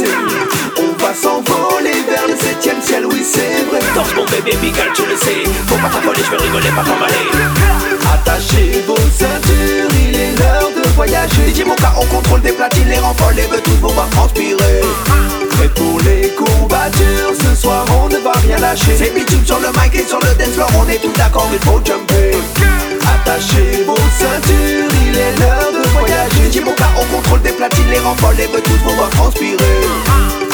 On va s'envoler vers le septième ciel, oui c'est vrai. Danse mon bébé Miguel, tu le sais. Faut pas t'affoler, je vais rigoler, pas t'emballer. Attachez vos ceintures, il est l'heure de voyager. DJ Moka, on contrôle des platines, les renforts, les veut tous vont voir transpirer. Et pour les courbatures, ce soir on ne va rien lâcher. C'est bitume sur le mic et sur le dance floor, on est tous d'accord, il faut jumper. Platines, les renforts, les tous voir transpirer.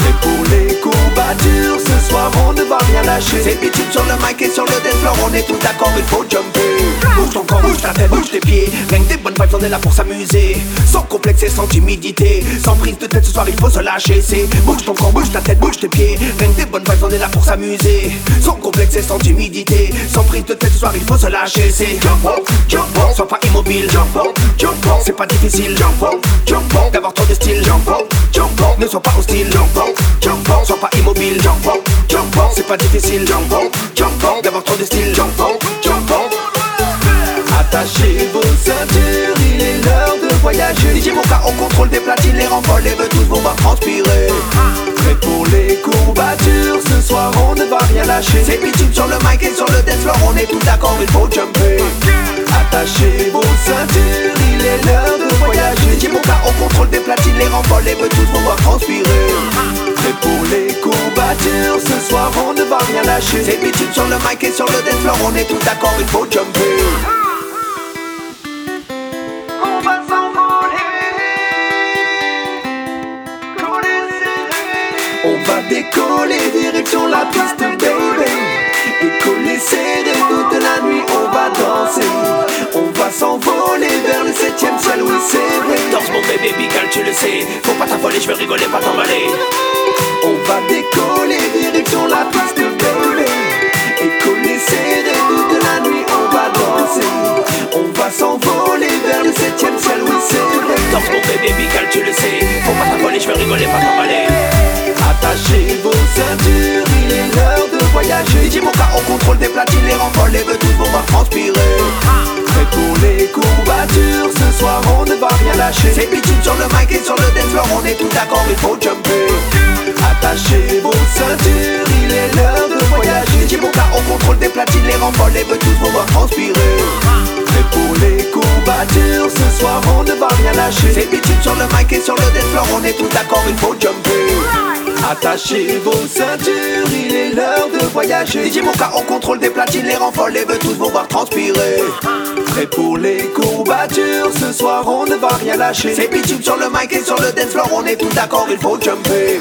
Et pour les courbatures, ce soir on ne va rien lâcher. C'est bitume sur le mic et sur le dance on est tous d'accord, il faut jumper. Bouge ton corps, bouge ta tête, bouge tes pieds. Rien que des bonnes vibes, on est là pour s'amuser. Sans complexe et sans timidité. De tête, ce soir il faut se lâcher. C'est bouge ton corps, bouge ta tête, bouge tes pieds. Rien que des bonnes vibes, on est là pour s'amuser. Sans complexe et sans timidité. Sans prise de tête, ce soir il faut se lâcher. C'est jump up, jump up. Sois pas immobile, jump up, jump up. C'est pas difficile, jump up, jump up. D'avoir trop de style, jump up, jump up. Ne sois pas hostile, jump up, jump up. Sois pas immobile, jump up, jump up. C'est pas difficile, jump up, jump up. D'avoir trop de style, jump up, contrôle des platines, les renforts, les veut tous vont voir transpirer. Prêt pour les courbatures, ce soir on ne va rien lâcher. C'est bitume sur le mic et sur le dance floor, on est tous d'accord, il faut jumper. Attachez vos ceintures, il est l'heure de voyager. DJ Moka, on contrôle des platines, les renforts, les veut tous vont voir transpirer. Prêt pour les courbatures, ce soir on ne va rien lâcher. C'est bitume sur le mic et sur le dance floor, on est tous d'accord, il faut jumper. Va décoller direction la piste, baby. Et coller serré toute la nuit, on va danser. On va s'envoler vers le septième ciel, oui c'est vrai. Danse mon bébé Bigal, tu le sais. Faut pas t'affoler, je vais rigoler, pas t'emballer. On va décoller direction la piste, baby. Et coller serré toute la nuit, on va danser. On va s'envoler vers le septième ciel, oui c'est vrai. Danse mon bébé Bigal, tu le sais. Faut pas t'affoler, je vais rigoler, pas t'emballer. Contrôle des platines, les renforts, les veut tous vont voir transpirer. Prêt pour les courbatures, ce soir on ne va rien lâcher. C'est bitume sur le mic et sur le dance floor, on est tous d'accord, il faut jumper. Attachez vos ceintures, il est l'heure de voyager. Moka, on contrôle des platines, les renforts, les veut tous vont voir transpirer. Prêt pour les courbatures, ce soir on ne va rien lâcher. C'est bitume sur le mic et sur le dance floor, on est tous d'accord, il faut jumper. Attachez vos ceintures, il est l'heure de voyager. DJ Moka, on contrôle des platines, les renforts, les veut tous vont voir transpirer. Prêt pour les courbatures, ce soir on ne va rien lâcher. C'est bitume sur le mic et sur le dance floor, on est tous d'accord, il faut jumper.